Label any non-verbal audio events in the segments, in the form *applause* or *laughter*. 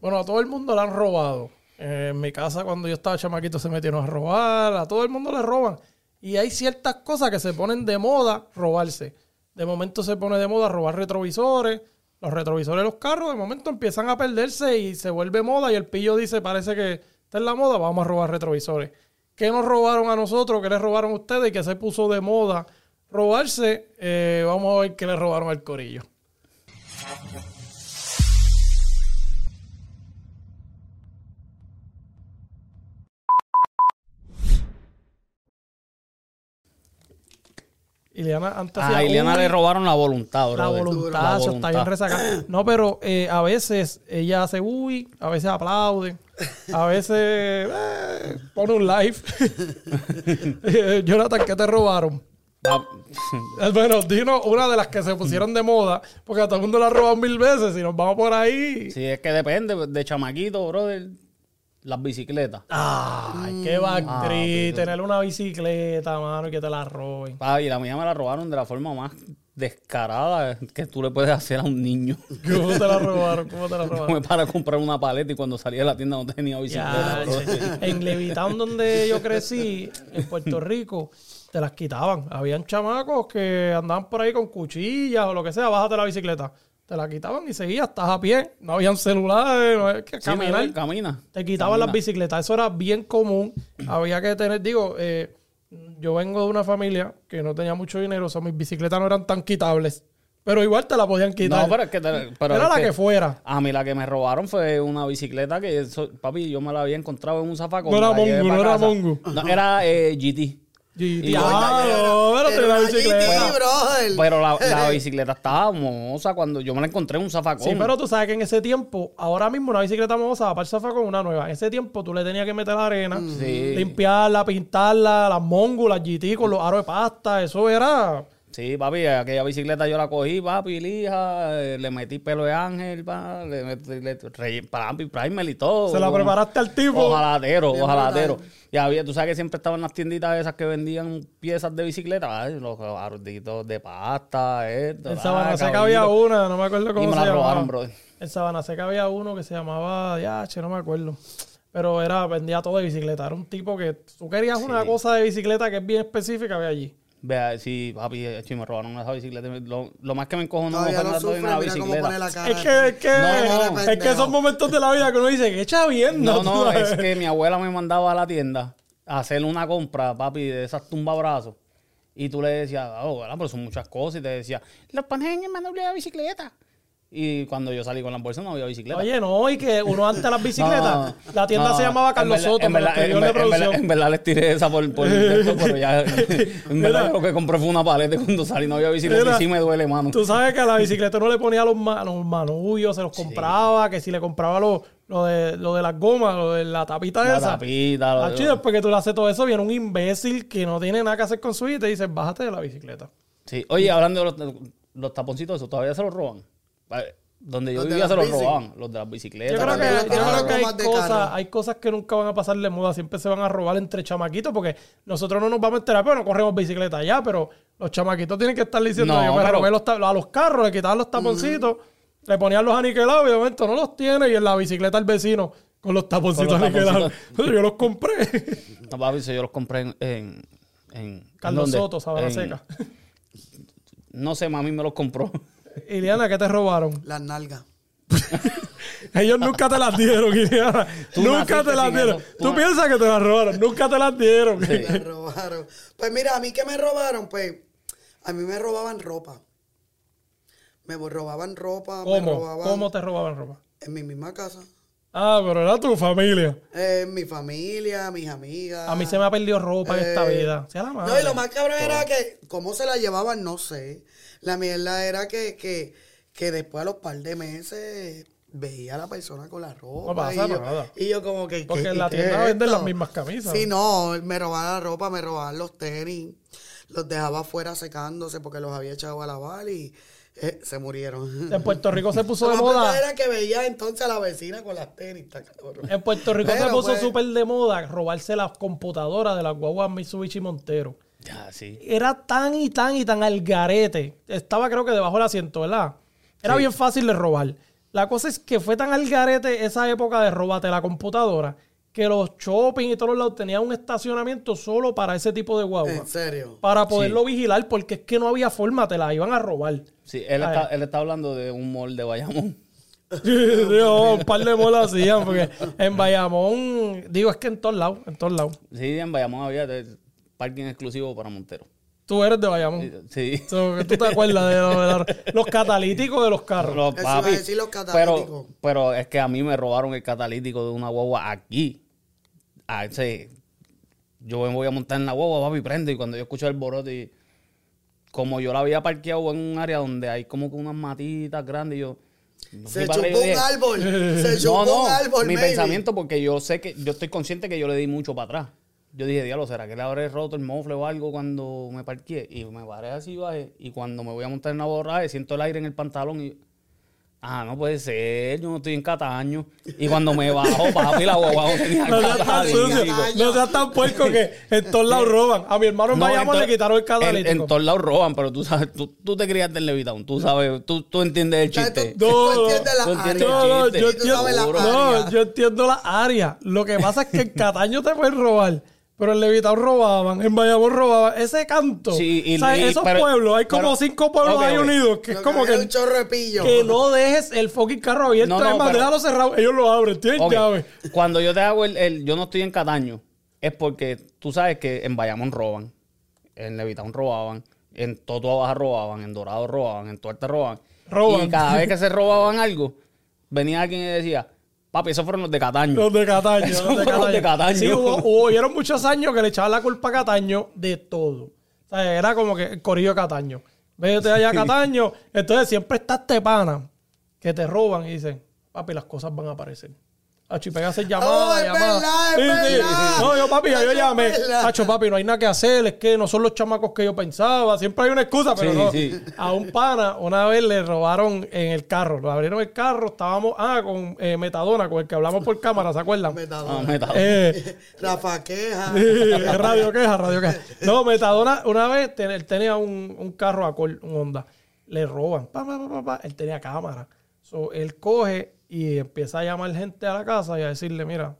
Bueno, a todo el mundo le han robado. Eh, en mi casa, cuando yo estaba chamaquito, se metieron a robar. A todo el mundo le roban. Y hay ciertas cosas que se ponen de moda robarse. De momento se pone de moda robar retrovisores. Los retrovisores de los carros, de momento empiezan a perderse y se vuelve moda. Y el pillo dice: Parece que está en la moda, vamos a robar retrovisores. ¿Qué nos robaron a nosotros? ¿Qué les robaron a ustedes? ¿Y qué se puso de moda robarse? Eh, vamos a ver qué le robaron al corillo. Ileana antes A hacía Ileana le robaron la voluntad, la brother. voluntad, La eso está bien voluntad. resacada. No, pero eh, a veces ella hace uy, a veces aplaude, a veces eh, pone un live. Eh, *laughs* Jonathan, ¿qué te robaron? Ah, *laughs* Eh, Bueno, dinos una de las que se pusieron de moda, porque a todo el mundo la robado mil veces. Si nos vamos por ahí. Sí, es que depende de chamaquito, brother. Las bicicletas. Ay, qué Ah, bactri, papi, tener una bicicleta, mano, y que te la roben. Y la mía me la robaron de la forma más descarada que tú le puedes hacer a un niño. ¿Cómo te la robaron? ¿Cómo te la *laughs* robaron? Fue para comprar una paleta y cuando salí de la tienda no tenía bicicleta. en Levitown, donde yo crecí, en Puerto Rico, te las quitaban. Habían chamacos que andaban por ahí con cuchillas o lo que sea, bájate la bicicleta. Te la quitaban y seguías, estás a pie. No habían celulares, no había que Sí, caminar. mira, camina. Te quitaban las bicicletas. Eso era bien común. Había que tener, digo, eh, yo vengo de una familia que no tenía mucho dinero, o sea, mis bicicletas no eran tan quitables. Pero igual te la podían quitar. No, pero es que... te- pero era es la que, fuera. A mí la que me robaron fue una bicicleta que, eso- papi, yo me la había encontrado en un zafacón. No era Mongo, no era. Mongo. No, era eh, GT. No, pero te la una bicicleta. GT, brother. Pero la, la *laughs* bicicleta estaba mohosa cuando yo me la encontré en un zafacón. Sí, pero tú sabes que en ese tiempo, ahora mismo una bicicleta mohosa va para el zafacón una nueva. En ese tiempo tú le tenías que meter la arena, Sí. limpiarla, pintarla, las mongus, las GT con los aros de pasta. Eso era. Sí, papi, aquella bicicleta yo la cogí, papi, lija, eh, le metí pelo de ángel, pa, le metí le, re- papi, primer y todo. Se la como- preparaste al tipo. Ojalatero, Bien ojalatero. Y había, tú sabes que siempre estaban las tienditas esas que vendían piezas de bicicleta, los arditos de pasta, esto. En ah, Sabana Seca había una, no me acuerdo cómo Y me se la llamaba. robaron, brother. En Sabana Seca había uno que se llamaba Yache, no me acuerdo. Pero era, vendía todo de bicicleta. Era un tipo que tú querías una cosa de bicicleta que es bien específica, ve allí. Vea, sí, papi, eh, sí, me robaron esa bicicleta. Lo, lo más que me encojonó Todavía fue no en cómo bicicleta. pone la cara. Es que, es que, No, no. es que esos momentos de la vida que uno dice, que echa bien, No, ¿no? no, *laughs* es que mi abuela me mandaba a la tienda a hacer una compra, papi, de esas tumbabrazos. Y tú le decías, oh, ¿verdad? pero son muchas cosas. Y te decía, los pones en el manual de la bicicleta. Y cuando yo salí con las bolsas no había bicicleta. Oye, no, y que uno antes las *laughs* bicicletas, No, no, la tienda no, se llamaba Carlos Soto, en verdad, en verdad- en verdad- producción. en verdad les tiré esa por, por esto, pero ya, *laughs* en verdad lo que compré fue una paleta cuando salí no había bicicleta Mira, y sí me duele, mano. Tú sabes que a la bicicleta uno le ponía los, ma- los manullos, se los compraba, que si le compraba lo, lo, de, lo de las gomas, lo de la tapita La esa. tapita, lo- y después que tú le haces todo eso, viene un imbécil que no tiene nada que hacer con su vida y te dice, bájate de la bicicleta. Sí. Oye, hablando de los, los taponcitos, eso todavía se los roban. Donde yo Los vivía se los bici. robaban, los de las bicicletas. Yo creo que, yo creo hay, cosas, hay cosas que nunca van a pasar de moda, siempre se van a robar entre chamaquitos, porque nosotros no nos vamos a enterar, pero no corremos bicicleta ya, pero los chamaquitos tienen que estar diciendo, No, yo me robé los a los carros, le quitaban los taponcitos, le ponían los aniquilados y de momento no los tiene y en la bicicleta el vecino con los taponcitos Con los aniquilados. *laughs* yo los compré. No, papi, yo los compré en... en, en Carlos ¿en? Soto, Sabana En- Seca. No sé, mami me los compró. Iliana, ¿qué te robaron? Las nalgas. *laughs* Ellos nunca te las dieron, Iliana. Tú Nunca te las dieron. eso. Tú Tú- piensas que te las robaron. Nunca te las dieron. Me robaron. Pues mira, a mí que me robaron, pues, a mí me robaban ropa. Me robaban ropa, me ¿Cómo? robaban ¿Cómo te robaban ropa? en mi misma casa. Ah, pero era tu familia. Eh, mi familia, mis amigas. A mí se me ha perdido ropa en esta Eh, vida. Sea la madre. No, y lo más cabrón era que, cómo se la llevaban, no sé. La mierda era que, que, que después a los par de meses veía a la persona con la ropa. No pasa y yo, nada. Y yo como que... Porque ¿qué- en la tienda es venden esto? las mismas camisas. Sí, no, me robaban la ropa, me robaban los tenis, los dejaba afuera secándose porque los había echado a lavar y eh, se murieron. En Puerto Rico se puso *laughs* de moda. era que veía entonces a la vecina con las tenis. En Puerto Rico se puso pues, súper de moda robarse las computadoras de las guaguas Mitsubishi Montero. Ya, sí. Era tan y tan y tan al garete. Estaba creo que debajo del asiento, ¿verdad? Era bien fácil de robar. La cosa es que fue tan al garete esa época de robate la computadora que los shopping y todos los lados tenían un estacionamiento solo para ese tipo de guagua. En serio. Para poderlo vigilar, porque es que no había forma, te la iban a robar. Sí, él está, él está hablando de un mall de Bayamón. *laughs* Digo, un par de molas hacían, porque en Bayamón, digo, es que en todos lados, en todos lados. Sí, en Bayamón había parking exclusivo para Montero. Tú eres de Bayamón. Sí. So, ¿Tú te acuerdas de, lo- de la- los catalíticos de los carros? Los Eso iba a papi, decir los catalíticos. Pero, pero es que a mí me robaron el catalítico de una guagua aquí. Ah, ese- yo me voy a montar en la guagua, papi, prende. Y cuando yo escucho el borote, y como yo la había parqueado en un área donde hay como que unas matitas grandes, yo. Se chupó un dije, árbol. *laughs* Se No, chupó no, un árbol, mi maybe. pensamiento, porque yo sé que, yo estoy consciente que yo le di mucho para atrás. Yo dije, diablo, ¿será que le habré roto el mofle o algo cuando me parqué? Y me paré así, bajé, y cuando me voy a montar en la borraje, siento el aire en el pantalón y... Ah, no puede ser, yo no estoy en Cataño. Y cuando me bajo, *laughs* papi, la guagua no tenía No seas tan sucio, no seas tan puerco que en todos lados roban. A mi hermano en No, Bayamón en le quitaron el En, catalítico. en todos lados roban, pero tú sabes, tú, tú te criaste en Levitown, tú sabes, tú, tú entiendes el chiste. tú No, entiendes la tú entiendes área. No, no, yo Y tú sabes la entiendo, área. no, yo entiendo la área. Lo que pasa es que en Cataño te pueden robar, pero en Levitown robaban, en Bayamón robaban. Ese canto, Sí, y- o sea, y- esos pero- pueblos, hay como pero- cinco pueblos ok, ahí unidos, que es como que un chorro de pillo. que no dejes el fucking carro abierto. No, no, más, pero- déjalo cerrado, ellos lo abren, tienen llave. Cuando yo te hago el, el- Yo no estoy en Cataño, es porque tú sabes que en Bayamón roban, en Levitown robaban, en Totua Baja robaban, en Dorado robaban, en Tuerte robaban. Roban. Y cada vez que se robaban algo, venía alguien y decía, papi, esos fueron los de Cataño. Los de Cataño. Esos los de fueron Cataño. de Cataño. Sí, hubo, hubo- hubieron muchos años que le echaban la culpa a Cataño de todo. O sea, era como que el corillo de Cataño. Vete allá a Cataño. Entonces siempre está este pana que te roban y dicen, papi, las cosas van a aparecer. Hacho, y pega a hacer llamada, Oh, es llamada. verdad, es Sí, sí. verdad. No, yo, papi, ya yo llamé. Hacho, papi, no hay nada que hacer. Es que no son los chamacos que yo pensaba. Siempre hay una excusa, pero Sí, no. sí. A un pana, una vez le robaron en el carro. Lo abrieron el carro. Estábamos, ah, con eh, Metadona, con el que hablamos por cámara, ¿se acuerdan? Metadona. Ah, meta- Eh, *laughs* Rafa Queja. *laughs* radio queja, radio queja. No, Metadona, una vez ten- él tenía un, un carro un Honda. Le roban. Pa, pa, pa, pa, pa. Él tenía cámara. So, él coge y empieza a llamar gente a la casa y a decirle, mira,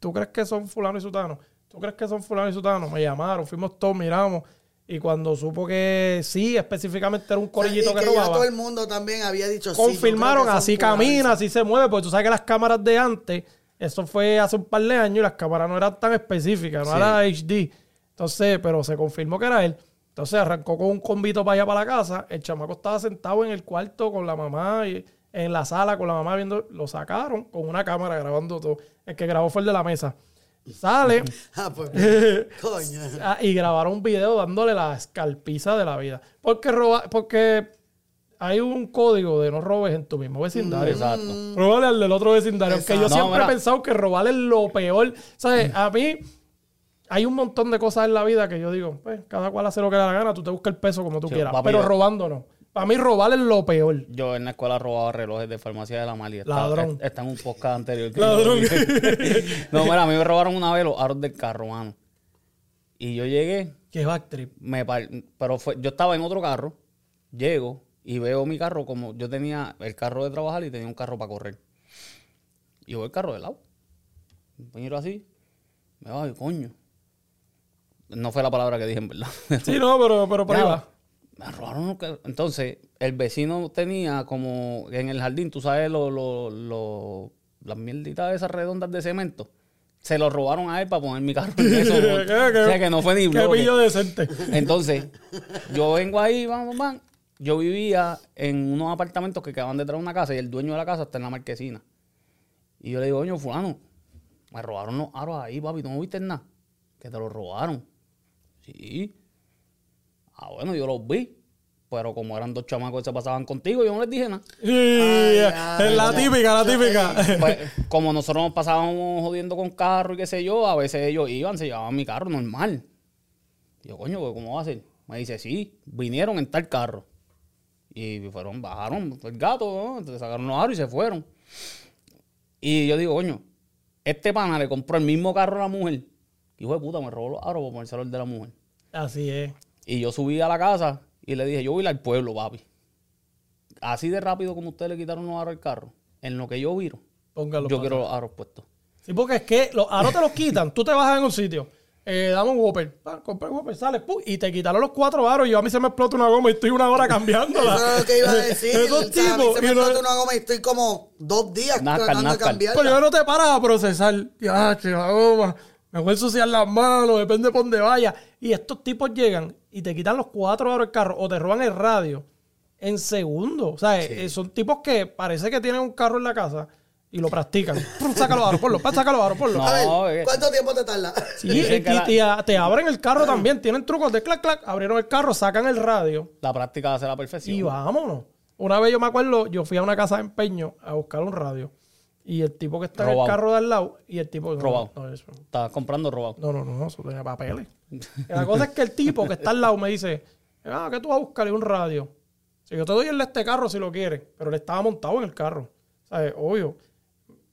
¿tú crees que son fulano y sutano? ¿Tú crees que son fulano y sutano? Me llamaron, fuimos todos, miramos. Y cuando supo que sí, específicamente era un corillito y que, que ya robaba todo el mundo también había dicho confirmaron, así camina, así se mueve, porque tú sabes que las cámaras de antes, eso fue hace un par de años y las cámaras no eran tan específicas, no Sí. era HD. Entonces, pero se confirmó que era él. Entonces arrancó con un convito para allá para la casa. El chamaco estaba sentado en el cuarto con la mamá y en la sala con la mamá viendo. Lo sacaron con una cámara grabando todo. El que grabó fue el de la mesa. Sale *laughs* Ah, pues, *laughs* coño. ah, y grabaron un video dándole la escalpiza de la vida. Porque roba, porque hay un código de no robes en tu mismo vecindario. Exacto. Robarle al del otro vecindario. Que yo Exacto. No, siempre he pensado que robarle es lo peor. ¿Sabes? A mí hay un montón de cosas en la vida que yo digo, pues, cada cual hace lo que le da la gana, tú te buscas el peso como tú Sí, quieras. papi, pero yo- robando no. Para mí robar es lo peor. Yo en la escuela robaba relojes de farmacia de la Mali. Ladrón. Está en un podcast anterior. Ladrón. *laughs* no, mira, a mí me robaron una vez los aros del carro, mano. Y yo llegué, Que backtrip. me par- pero fue, yo estaba en otro carro, llego y veo mi carro como yo tenía el carro de trabajar y tenía un carro para correr. Y veo el carro de lado. Miro así, me va, coño. No fue la palabra que dije, en verdad. Sí, no, pero, pero por ahí va. Me robaron los carros. Entonces, el vecino tenía como en el jardín, tú sabes, lo, lo, lo- las mierditas esas redondas de cemento. Se lo robaron a él para poner mi carro en *laughs* eso. ¿Qué, qué? o sea, que no fue ni Qué bloque. pillo decente. Entonces, yo vengo ahí, vamos, vamos. Yo vivía en unos apartamentos que quedaban detrás de una casa y el dueño de la casa está en la marquesina. Y yo le digo, coño, fulano, me robaron los aros ahí, papi, ¿tú no viste nada? Que te los robaron. Sí. Ah, bueno, yo los vi. Pero como eran dos chamacos que se pasaban contigo, yo no les dije nada. Ay, es la típica, la típica. Pues, *laughs* como nosotros nos pasábamos jodiendo con carro y qué sé yo, a veces ellos iban, se llevaban mi carro normal. Yo, coño, pues, ¿cómo va a ser? Me dice, sí, vinieron en tal carro. Y fueron, bajaron el gato, ¿no? Sacaron los aros y se fueron. Y yo digo, coño, este pana le compró el mismo carro a la mujer. Hijo de puta, me robó los aros para ponérselo el de la mujer. Así es. Y yo subí a la casa y le dije, yo voy a ir al pueblo, papi. Así de rápido como ustedes le quitaron los aros al carro. en lo que yo viro, Póngalo. yo quiero los aros puestos. Sí, porque es que los aros te los quitan. Tú te bajas en un sitio. Eh, dame un Whopper. Ah, compré un Whopper, sales, pum, y te quitaron los cuatro aros. Y yo a mí se me explota una goma y estoy una hora cambiándola. Eso es lo que iba a *laughs* decir. Esos O sea, a mí tipos. se me no- explota una goma y estoy como dos días tratando de cambiarla. Pero yo no te paras a procesar. Ya, che, la goma. Me voy a ensuciar las manos, depende por dónde vaya. Y estos tipos llegan y te quitan los cuatro aros del carro o te roban el radio en segundos. O sea, eh, son tipos que parece que tienen un carro en la casa y lo practican. *laughs* Pum, Saca los aros, ponlo, los aros, ponlo. No. A ver, eh. ¿cuánto tiempo te tarda? Sí, y, que la- y- y a- te abren el carro también. Tienen trucos de clac, clac. Abrieron el carro, sacan el radio La práctica hace la perfección. y vámonos. Una vez yo me acuerdo, yo fui a una casa de empeño a buscar un radio. Y el tipo que está en el carro de al lado y el tipo... no, Robado. no, eso- Estás comprando robado. No, no, no, eso tenía papeles. La cosa es que el tipo que está al lado me dice, ah, ¿qué tú vas a buscar? Y un radio. Si yo te doy el de este carro si lo quieres, pero él estaba montado en el carro. ¿Sabes? Obvio.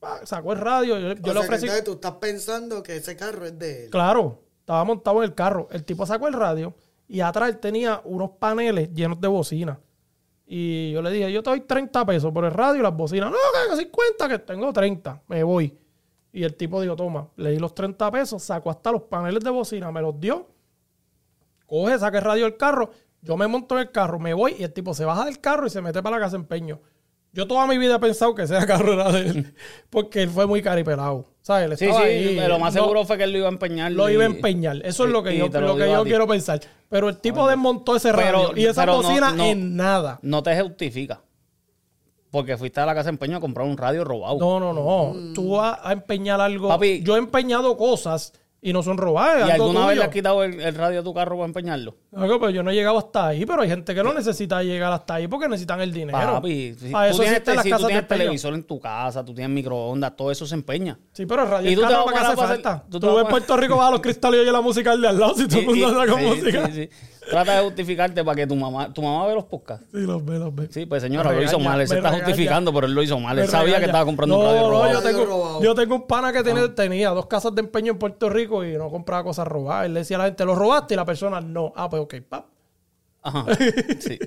Ah, Sacó el radio, yo, yo O le sea, que ofrecí... entonces tú estás pensando que ese carro es de él. Claro, estaba montado en el carro. El tipo sacó el radio y atrás él tenía unos paneles llenos de bocina. Y yo le dije, yo te doy 30 pesos por el radio y las bocinas. No, que 50, que tengo 30. Me voy. Y el tipo dijo, toma, le di los 30 pesos, sacó hasta los paneles de bocina, me los dio. Coge, saca el radio del carro. Yo me monto en el carro, me voy y el tipo se baja del carro y se mete para la casa de empeño. Yo toda mi vida he pensado que ese *laughs* carro era de él, porque él fue muy caripelado. ¿Sabes? Sí, sí, ahí, pero lo más no- seguro fue que él lo iba a empeñar. lo y- iba a empeñar. Eso es lo que y yo, lo que yo quiero pensar. Pero el tipo desmontó ese radio Pero- y esa no- no- en nada. No te justifica. Porque fuiste a la casa de empeño a comprar un radio robado. No, no, no. Tú vas a empeñar algo. Papi. yo he empeñado cosas y no son robadas. ¿Y alguna vez le has quitado el, el radio a tu carro para empeñarlo? Algo, pero yo no he llegado hasta ahí, pero hay gente que no necesita llegar hasta ahí porque necesitan el dinero. Papi, si tú tienes, existen las si tú casas tienes empeño. televisor en tu casa, tú tienes microondas, todo eso se empeña. Sí, pero el radio ¿Y es tú caro para qué hace falta. tú Tú, a- Puerto Rico vas a los cristales y oyes la música del de al lado si todo el *laughs* mundo saca sí, música. sí, sí. Trata de justificarte para que tu mamá, tu mamá ve los podcasts. Sí, los ve, los ve. Sí, pues señora, Me lo hizo mal. Él se está regaña. justificando, pero él lo hizo mal. Él sabía regaña. que estaba comprando no, un radio no, robado. yo tengo, robado. yo tengo un pana que tenía dos casas de empeño en Puerto Rico y no compraba cosas robadas. Él le decía a la gente, ¿lo robaste? Y la persona, no. Ah, pues ok, pap. Ajá. *laughs* Sí.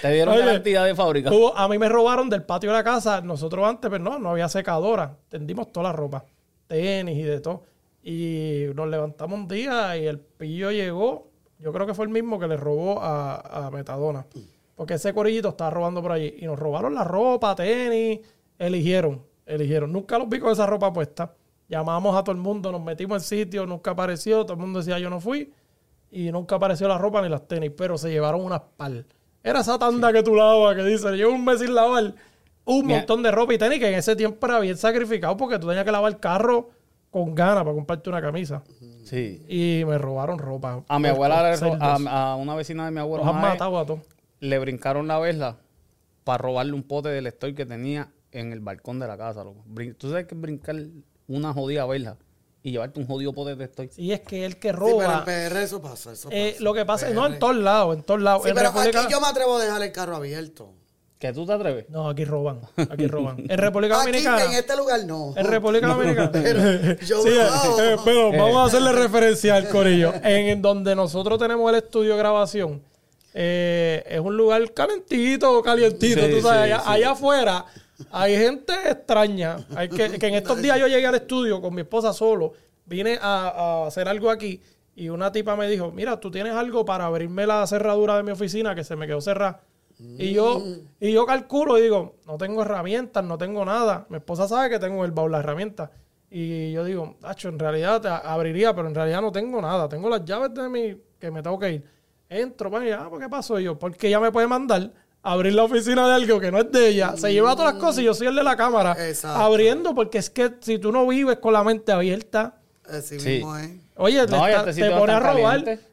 Te dieron Oye, garantía de fábrica. Hubo- a mí me robaron del patio de la casa. Nosotros antes, pero no, no había secadora. Tendimos toda la ropa. Tenis y de todo. Y nos levantamos un día y el pillo llegó. Yo creo que fue el mismo que le robó a, a Metadona. Porque ese corillito estaba robando por allí. Y nos robaron la ropa, tenis. Eligieron, eligieron. Nunca los vi con esa ropa puesta. Llamamos a todo el mundo, nos metimos en sitio, nunca apareció. Todo el mundo decía yo no fui. Y nunca apareció la ropa ni las tenis. Pero se llevaron unas pal. Era esa tanda que tú lavas, que dice, llevo un mes sin lavar un Mira. montón de ropa y tenis que en ese tiempo era bien sacrificado porque tú tenías que lavar el carro con ganas para comprarte una camisa. Sí. Y me robaron ropa. A mi abuela, a, a una vecina de mi abuela, Los han una vez, matado a todos. le brincaron la vela para robarle un pote del store que tenía en el balcón de la casa. loco. ¿Tú sabes que es brincar una jodida vela y llevarte un jodido pote de store? Y es que el que Sí, pero en roba... PR eso pasa, eso eh, lo que pasa es, no, en todos lados, en todos lados. Sí, en pero República... aquí yo me atrevo a dejar el carro abierto. ¿Que tú te atreves? No, aquí roban, aquí roban. En República Aquí, Dominicana... en este lugar, no. En República Dominicana. *laughs* Pero yo Sí, lo eh, eh, pero vamos a hacerle referencia al corillo. En, en donde nosotros tenemos el estudio de grabación, eh, es un lugar calentito, calientito. Sí, tú sabes, sí, allá, sí. allá afuera hay gente extraña. Hay que, que en estos días yo llegué al estudio con mi esposa solo, vine a, a hacer algo aquí y una tipa me dijo, mira, tú tienes algo para abrirme la cerradura de mi oficina que se me quedó cerrada. Y yo, y yo calculo y digo, no tengo herramientas, no tengo nada. Mi esposa sabe que tengo en el baúl las herramientas. Y yo digo, Tacho, en realidad te abriría, pero en realidad no tengo nada. Tengo las llaves de mi, que me tengo que ir. Entro, y ah, ¿por qué pasó Y yo? Porque ella me puede mandar a abrir la oficina de algo que no es de ella. Se lleva todas las cosas y yo soy el de la cámara. Exacto. Abriendo, porque es que si tú no vives con la mente abierta, Así Sí. oye, No, te, está- este te pone a robar. caliente.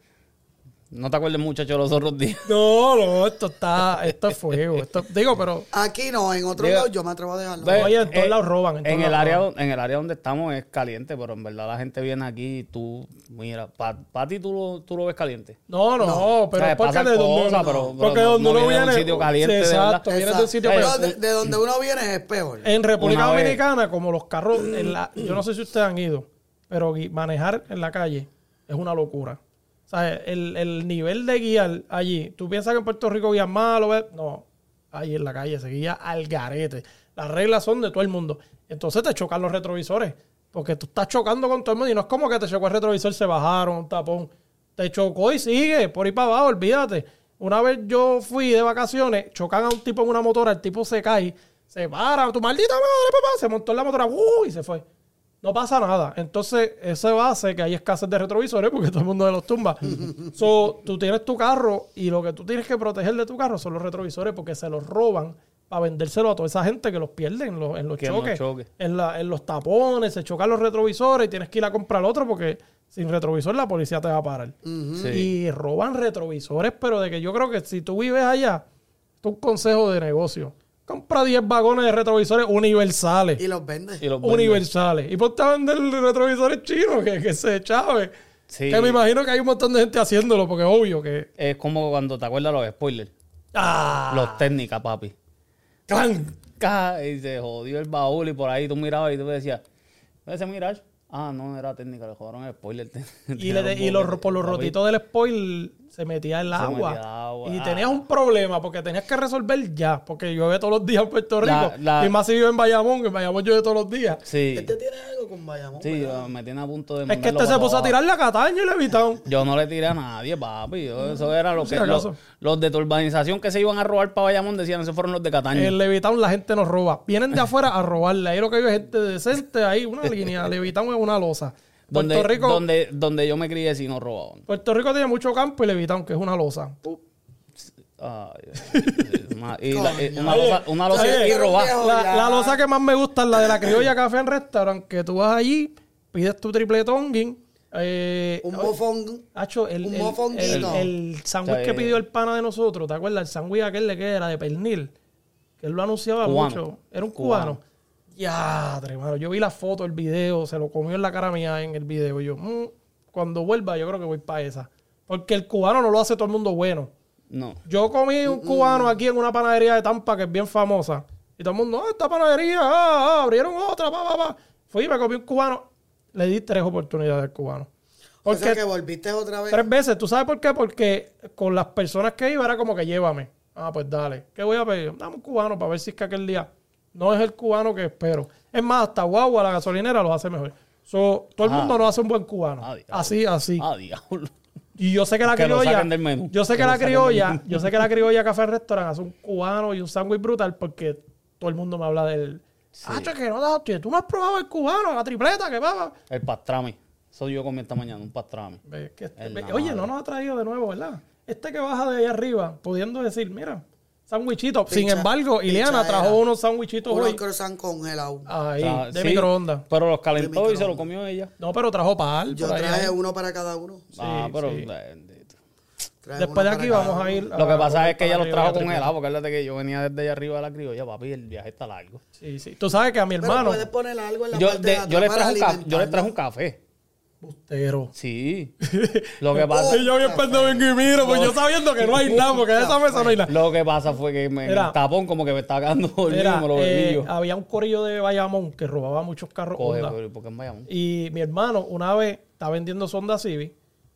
No te acuerdes, muchacho, los otros días. *laughs* No, no, esto está, esto es fuego. Esto, digo, pero Aquí no, en otro Diga- lado yo me atrevo a dejarlo. Ve, Oye, en todos eh, lados roban, en el, lados área, roban. en el área donde estamos es caliente, pero en verdad la gente viene aquí y tú, mira, para ti tú, lo- tú lo ves caliente. No, no, pero O sea, porque de donde, cosas, pero- porque no- donde no uno viene de un sitio caliente, de exacto, verdad. viene de un sitio Exacto. peor. No, de, de donde uno viene es peor. En República Una vez- Dominicana, como los carros, en la, yo no sé si ustedes han ido, pero manejar en la calle es una locura. Sea, el, el nivel de guiar allí, tú piensas que en Puerto Rico guían malo, no, ahí en la calle se guía al garete. Las reglas son de todo el mundo. Entonces te chocan los retrovisores. Porque tú estás chocando con todo el mundo y no es como que te chocó el retrovisor, se bajaron, un tapón. Te chocó y sigue, por ahí para abajo, olvídate. Una vez yo fui de vacaciones, chocan a un tipo en una motora, el tipo se cae, se para, tu maldita madre, papá, se montó en la motora, ¡uh! y se fue. No pasa nada. Entonces, eso hace que hay escasez de retrovisores porque todo el mundo de los tumba. *laughs* so, tú tienes tu carro y lo que tú tienes que proteger de tu carro son los retrovisores porque se los roban para vendérselo a toda esa gente que los pierde en los, en choques. En, la- en los tapones, se chocan los retrovisores y tienes que ir a comprar otro porque sin retrovisor la policía te va a parar. Sí. Y roban retrovisores, pero de que yo creo que si tú vives allá, esto es un consejo de negocio. Compra 10 vagones de retrovisores universales Y los vende. Y los venden. universales. Y ponte a vender retrovisores chinos, que, que se chave. Sí. Que me imagino que hay un montón de gente haciéndolo, porque es obvio que. Es como cuando te acuerdas los spoilers. ¡Ah! Los técnicas, papi. ¡Clan! Ca- Y se jodió el baúl y por ahí tú mirabas y tú decías, ese Mirage. Ah, no, era técnica, le jodaron el spoiler. *laughs* Y, le- y los- por los rotitos del spoil se metía el agua. metía el agua. Y tenías un problema porque tenías que resolver ya. Porque llueve todos los días en Puerto Rico. La- la- Y más si vive en Bayamón, que en Bayamón llueve todos los días. Sí, Este tiene algo con Bayamón. sí, me tiene a punto de Es que este se puso a tirar la cataña y le evitaron. *laughs* Yo no le tiré a nadie, papi. Yo- eso era lo Si que los, los de tu urbanización que se iban a robar para Bayamón decían, esos fueron los de Cataño. En Levitown la gente nos roba. Vienen de afuera a robarle. Ahí lo que hay es gente decente, ahí una línea. *laughs* Levitown es una losa. Donde, Puerto Rico, donde, donde yo me crié si no robaban. Puerto Rico tiene mucho campo y Levitown, que es una losa. Ay, una, y la- y una losa, una losa Oye, y robar. La, la losa que más me gusta es la de la criolla café en restaurant, que tú vas allí, pides tu triple tonguin. Eh, Un mofón. Hacho, el, un el, el, el sándwich O sea, que pidió el pana de nosotros, ¿te acuerdas? El sándwich aquel de que era de pernil, que él lo anunciaba Cubano. mucho. Era un cubano. Cubano. Ya, mano. Yo vi la foto, el video, se lo comió en la cara mía en el video. Y yo, mm, cuando vuelva, yo creo que voy para esa. Porque el cubano no lo hace todo el mundo bueno. No. Yo comí un cubano aquí en una panadería de Tampa que es bien famosa. Y todo el mundo, ah, esta panadería, ah, ah, abrieron otra, pa, pa, pa. Fui y me comí un cubano. Le di tres oportunidades al cubano. O Porque sea que volviste otra vez. tres veces. ¿Tú sabes por qué? Porque con las personas que iba era como que llévame. Ah, pues dale. ¿Qué voy a pedir? Dame un cubano para ver si es que aquel día no es el cubano que espero. Es más, hasta guagua, la gasolinera lo hace mejor. So, todo el Ah. mundo no hace un buen cubano. Ah, así, así. Ah, diablo. Y yo sé que la Que criolla. Yo sé que, la criolla, yo sé que la criolla Café Restaurant hace un cubano y un sándwich brutal porque todo el mundo me habla del. Ah, che, que no das- que tú no has probado el cubano, la tripleta, que va. El pastrami. Eso yo comí esta mañana, un pastrami. Ve que este- ve- oye, no nos ha traído de nuevo, ¿verdad? Este que baja de ahí arriba, pudiendo decir, mira, sándwichito. Sin embargo, Ileana trajo unos sándwichitos Unos hoy. croissants congelados. Ahí, O sea, de sí, microondas. Pero los calentó y se lo comió ella. No, pero trajo pal. Yo traje ahí. uno para cada uno. ah, pero. sí. bendito. Traje Después de uno aquí vamos a uno. ir. Lo que pasa es que ella la los trajo congelados, porque acuérdate que yo venía desde allá arriba de la criolla, papi, el viaje está largo. Sí, sí. Tú sabes que a mi Pero hermano. puedes poner algo en la Yo, parte de- de yo, atrás le para traje un yo le alimentarlo. traje un café. Bustero. Sí. *laughs* Lo que pasa, Y yo bien pendejo vengo y miro, pues yo sabiendo que no hay nada, porque en esa mesa no hay nada. lo que pasa fue que me, el tapón como que me estaba quedando dormido *laughs* Mira, y me lo bebí eh, yo. había un corillo de Bayamón que robaba muchos carros Coge, Honda. pero ¿por qué en Bayamón? Y mi hermano una vez está vendiendo Sonda Civic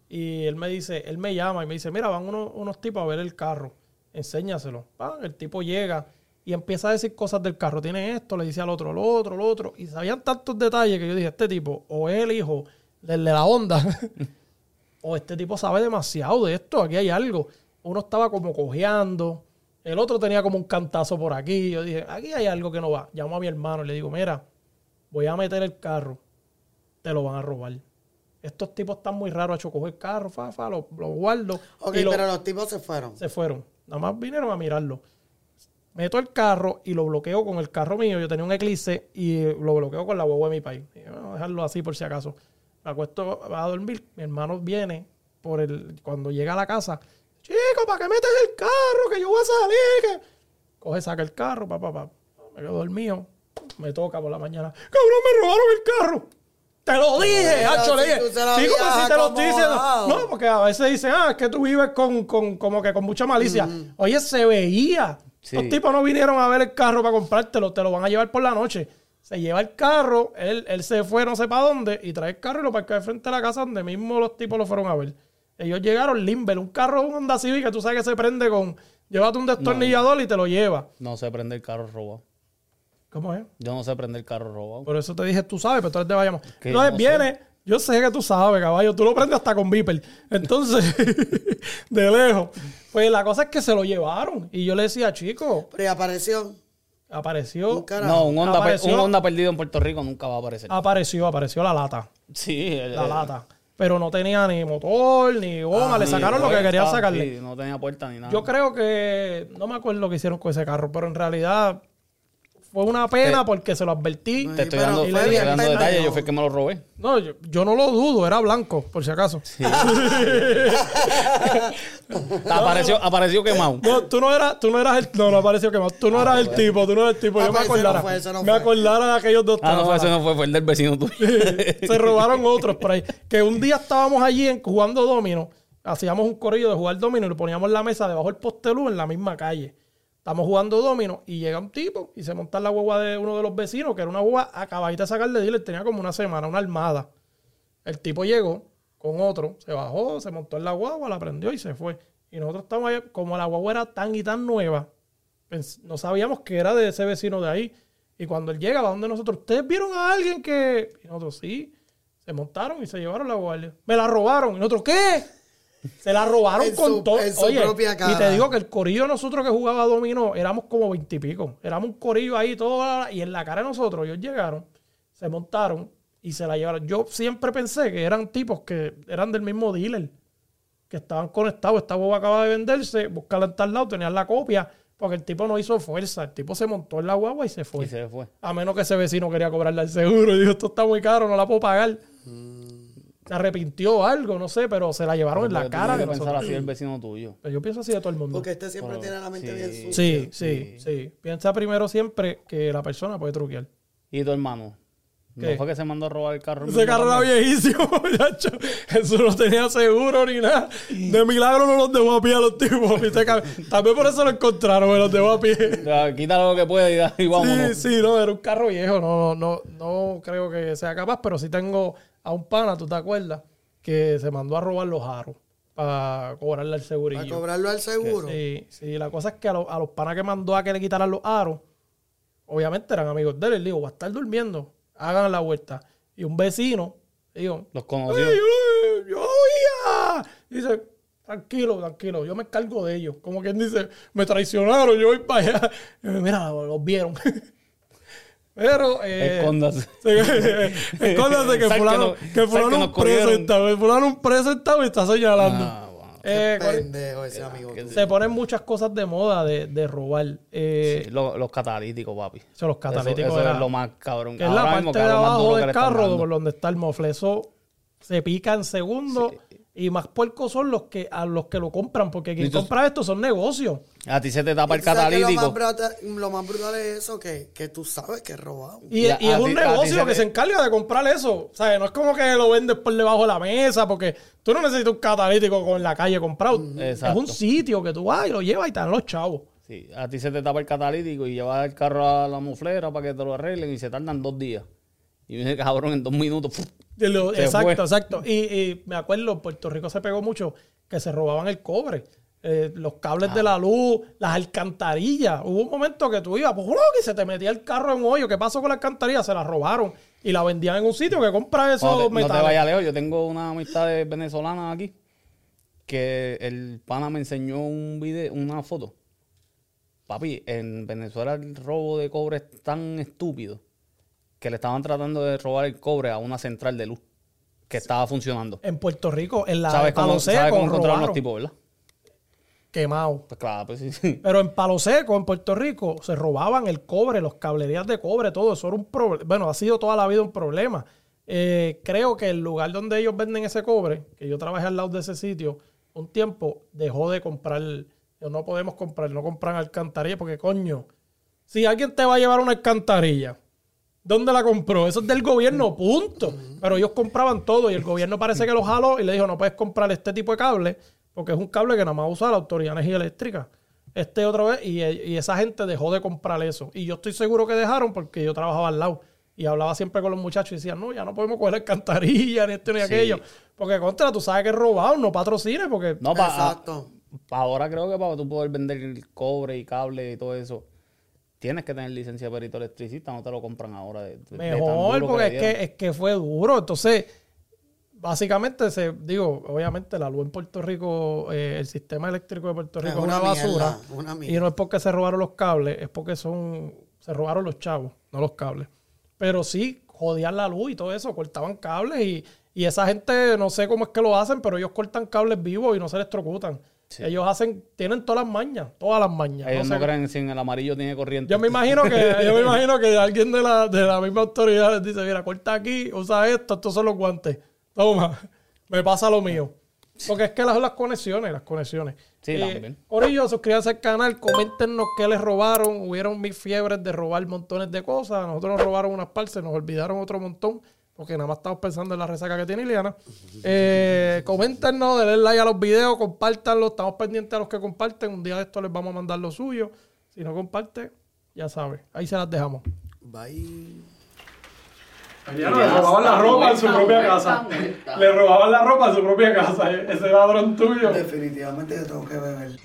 y él me dice, él me llama y me dice, mira, van unos, unos tipos a ver el carro, enséñaselo. Pan, el tipo llega y empieza a decir cosas del carro. Tiene esto, le dice al otro, lo otro, lo otro. Y sabían tantos detalles que yo dije, este tipo o es el hijo del de la Honda *laughs* o este tipo sabe demasiado de esto, aquí hay algo. Uno estaba como cojeando, el otro tenía como un cantazo por aquí. Yo dije, aquí hay algo que no va. Llamo a mi hermano y le digo, mira, voy a meter el carro, te lo van a robar. Estos tipos están muy raros, hecho coger el carro, fa, fa, lo, lo guardo. Ok, y lo- pero los tipos se fueron. se fueron. Nada más vinieron a mirarlo. Meto el carro y lo bloqueo con el carro mío. Yo tenía un Eclipse y lo bloqueo con la huevo de mi país. "Vamos a dejarlo así por si acaso. Me acuesto a dormir. Mi hermano viene por el cuando llega a la casa. Chico, ¿para qué metes el carro? Que yo voy a salir. Que... Coge, saca el carro, papá, papá. Me quedo dormido. Me toca por la mañana. Cabrón, me robaron el carro. Te lo dije, hacho, le dije. Sí, como si te lo estoy diciendo. acomodado. No, porque a veces dicen, ah, es que tú vives con, con como que con mucha malicia. Oye, se veía. Sí. Los tipos no vinieron a ver el carro para comprártelo, te lo van a llevar por la noche. Se lleva el carro, él, él se fue no sé para dónde y trae el carro y lo parquea de frente a la casa donde mismo los tipos lo fueron a ver. Ellos llegaron, Limber, un carro un Honda Civic que tú sabes que se prende con... Llévate un destornillador y te lo lleva. No se prende el carro robado. ¿Cómo es? Yo no sé prender carro robado. Por eso te dije, tú sabes, pero tú eres de Bayamón. Que Entonces no viene, yo sé que tú sabes, caballo, tú lo prendes hasta con Viper. Entonces, *laughs* de lejos. Pues la cosa es que se lo llevaron. Y yo le decía, chico, Pero y apareció. Apareció, Un. No, un per- Apareció- un Honda perdido en Puerto Rico nunca va a aparecer. apareció, apareció la lata. sí, el- La el- lata. Pero no tenía ni motor, ni goma, le sí, sacaron lo que querían sacarle. sí, no tenía puerta ni nada. Yo creo que, no me acuerdo lo que hicieron con ese carro, pero en realidad fue una pena Te- porque se lo advertí. te estoy pero dando, fue te estoy bien dando pendejo. detalles. Yo fui el que me lo robé. No, yo, yo no lo dudo, era blanco, por si acaso. *laughs* apareció, apareció quemado. No, tú no eras, tú no eras el, no, no apareció quemado. Tú no eras el tipo, tú no eras el tipo. Ah, Yo me pues no acordara, fue, no me fue. acordara de aquellos dos. Ah, no, trazas. ese no fue, fue el del vecino tuyo. *laughs* Se robaron otros por ahí. Que un día estábamos allí en- jugando domino. Hacíamos un corrillo de jugar domino y le poníamos la mesa debajo del poste luz en la misma calle. Estamos jugando domino y llega un tipo y se monta en la hueva de uno de los vecinos, que era una hueva acabadita de sacar de dealer, tenía como una semana, una armada. El tipo llegó con otro, se bajó, se montó en la guagua, la prendió y se fue. Y nosotros estábamos ahí, como la guagua era tan y tan nueva, no sabíamos que era de ese vecino de ahí. Y cuando él llega, va donde nosotros, ¿ustedes vieron a alguien que...? Y nosotros, sí. Se montaron y se llevaron la guardia. Me la robaron. Y nosotros, ¿qué? Se la robaron En con su- todo. en su Oye, propia y cara. te digo que el corillo de nosotros que jugaba dominó, éramos como veintipico. Éramos un corillo ahí, todo, y en la cara de nosotros, ellos llegaron, se montaron y se la llevaron. Yo siempre pensé que eran tipos que eran del mismo dealer, que estaban conectados. Esta boba acaba de venderse, buscarla en tal lado, tenían la copia, porque el tipo no hizo fuerza. El tipo se montó en la guagua y se fue. Y se fue. A menos que ese vecino quería cobrarle el seguro y *laughs* dijo, esto está muy caro, no la puedo pagar. Se arrepintió o algo, no sé, pero se la llevaron en la cara de pensar así el vecino tuyo. Pero yo pienso así de todo el mundo. Porque este siempre tiene la mente sí. bien sucia. Sí, sí, sí. Piensa primero siempre que la persona puede truquear. ¿Y tu hermano? ¿Qué? ¿No fue que se mandó a robar el carro? Ese carro era viejísimo, *laughs* muchacho. Eso no tenía seguro ni nada. De milagro no los dejó a pie a los tipos. *laughs* ¿viste? También por eso lo encontraron, me los dejó a pie. *laughs* Ya, Quítalo lo que pueda y, vámonos. Sí, sí, no, era un carro viejo. No, no, no creo que sea capaz, pero sí tengo a un pana, ¿tú te acuerdas? Que se mandó a robar los aros para cobrarle el Para segurillo. cobrarlo al seguro. Sí, sí, la cosa es que a, los- a los panas que mandó a que le quitaran los aros, obviamente eran amigos de él. Él dijo, va a estar durmiendo, hagan la vuelta. Y un vecino, dijo, Los conoció. "Ey, ey, yo oía". Dice, tranquilo, tranquilo, yo me encargo de ellos. Como quien dice, me traicionaron, yo voy para allá. Y *laughs* yo, Mira, los vieron. *laughs* Pero, eh, Escóndase. *laughs* Sí, Escóndase que fulano, que fulano un presentado, que fulano un presentado y está señalando. Ah. Eh, pendejo ese amigo. se ponen muchas cosas de moda de, de robar. Eh, Sí, lo- los catalíticos, papi. eso, los catalíticos Eso, eso era- es lo más cabrón. que es la mismo, parte que de abajo del carro por donde está el mofle. Eso se pica en segundos. Y más puercos son los que a los que lo compran, porque quien compra esto son negocios. A ti se te tapa el ¿Tú sabes que Lo catalítico. más, brutal, lo más brutal es eso, que, que tú sabes que es robado. Y, Y a- y es un negocio se que te- se encarga de comprar eso. O sea, no es como que lo vendes por debajo de la mesa, porque tú no necesitas un catalítico con en la calle comprado. Es Exacto. un sitio que tú vas y lo llevas y te dan los chavos. Sí, a ti se te tapa el catalítico y llevas el carro a la muflera para que te lo arreglen y se tardan dos días. Y viene cabrón en dos minutos. ¡puf! Y lo- exacto, fue. exacto. Y, y me acuerdo, en Puerto Rico se pegó mucho que se robaban el cobre. eh, los cables de Ah. la luz, las alcantarillas. Hubo un momento que tú ibas, pues, que se te metía el carro en un hoyo. ¿Qué pasó con la alcantarilla? Se la robaron y la vendían en un sitio que compra esos te- no te vayas lejos, yo tengo una amistad venezolana aquí que el pana me enseñó un video, una foto. Papi, en Venezuela el robo de cobre es tan estúpido que le estaban tratando de robar el cobre a una central de luz que estaba funcionando. En Puerto Rico, en la ¿Sabes de Palo cómo, Seco, sabes cómo encontraron robaron, los tipos, verdad? quemado. Pues claro, pues sí, sí. Pero en Palo Seco, en Puerto Rico, se robaban el cobre, los cablerías de cobre, todo eso era un problema. Bueno, ha sido toda la vida un problema. Eh, creo que el lugar donde ellos venden ese cobre, que yo trabajé al lado de ese sitio, un tiempo dejó de comprar. No podemos comprar, no compran alcantarilla, porque coño, si alguien te va a llevar una alcantarilla, ¿dónde la compró? Eso es del gobierno, punto. Pero ellos compraban todo y el gobierno parece que lo jaló y le dijo, no puedes comprar este tipo de cable, porque es un cable que nada más usa la Autoridad de Energía Eléctrica. Este otra vez, y, y esa gente dejó de comprar eso. Y yo estoy seguro que dejaron porque yo trabajaba al lado. Y hablaba siempre con los muchachos y decían, no, ya no podemos coger alcantarilla, ni esto ni Sí. aquello. Porque contra, tú sabes que es robado, no patrocines, porque No, para Exacto. ahora creo que para tú poder vender el cobre y cable y todo eso, tienes que tener licencia de perito electricista, no te lo compran ahora. De, de- Mejor, porque es que, es que fue duro. Entonces, básicamente, se digo, obviamente la luz en Puerto Rico, eh, el sistema eléctrico de Puerto Rico es una, una basura. mierda, una y no es porque se robaron los cables, es porque son se robaron los chavos, no los cables. Pero sí, jodían la luz y todo eso, cortaban cables y, y esa gente, no sé cómo es que lo hacen, pero ellos cortan cables vivos y no se electrocutan. Sí. Ellos hacen, tienen todas las mañas, todas las mañas. Ellos No creen si en el amarillo tiene corriente. yo me imagino que, *laughs* yo me imagino que alguien de la, de la misma autoridad les dice, mira, corta aquí, usa esto, estos son los guantes. Toma, *laughs* me pasa lo mío. Porque es que las, las conexiones, las conexiones. Sí, también. Corillo, suscríbanse al canal, coméntenos qué les robaron. Hubieron mil fiebres de robar montones de cosas. Nosotros nos robaron unas partes, nos olvidaron otro montón. Porque nada más estamos pensando en la resaca que tiene Iliana. Eh, coméntenos, denle like a los videos, compártanlos. Estamos pendientes a los que comparten. Un día de esto les vamos a mandar lo suyo. Si no comparte, ya sabe. Ahí se las dejamos. Bye. le robaban la ropa en su propia casa. Le robaban la ropa en su propia casa. Ese ladrón tuyo. Definitivamente yo tengo que beber.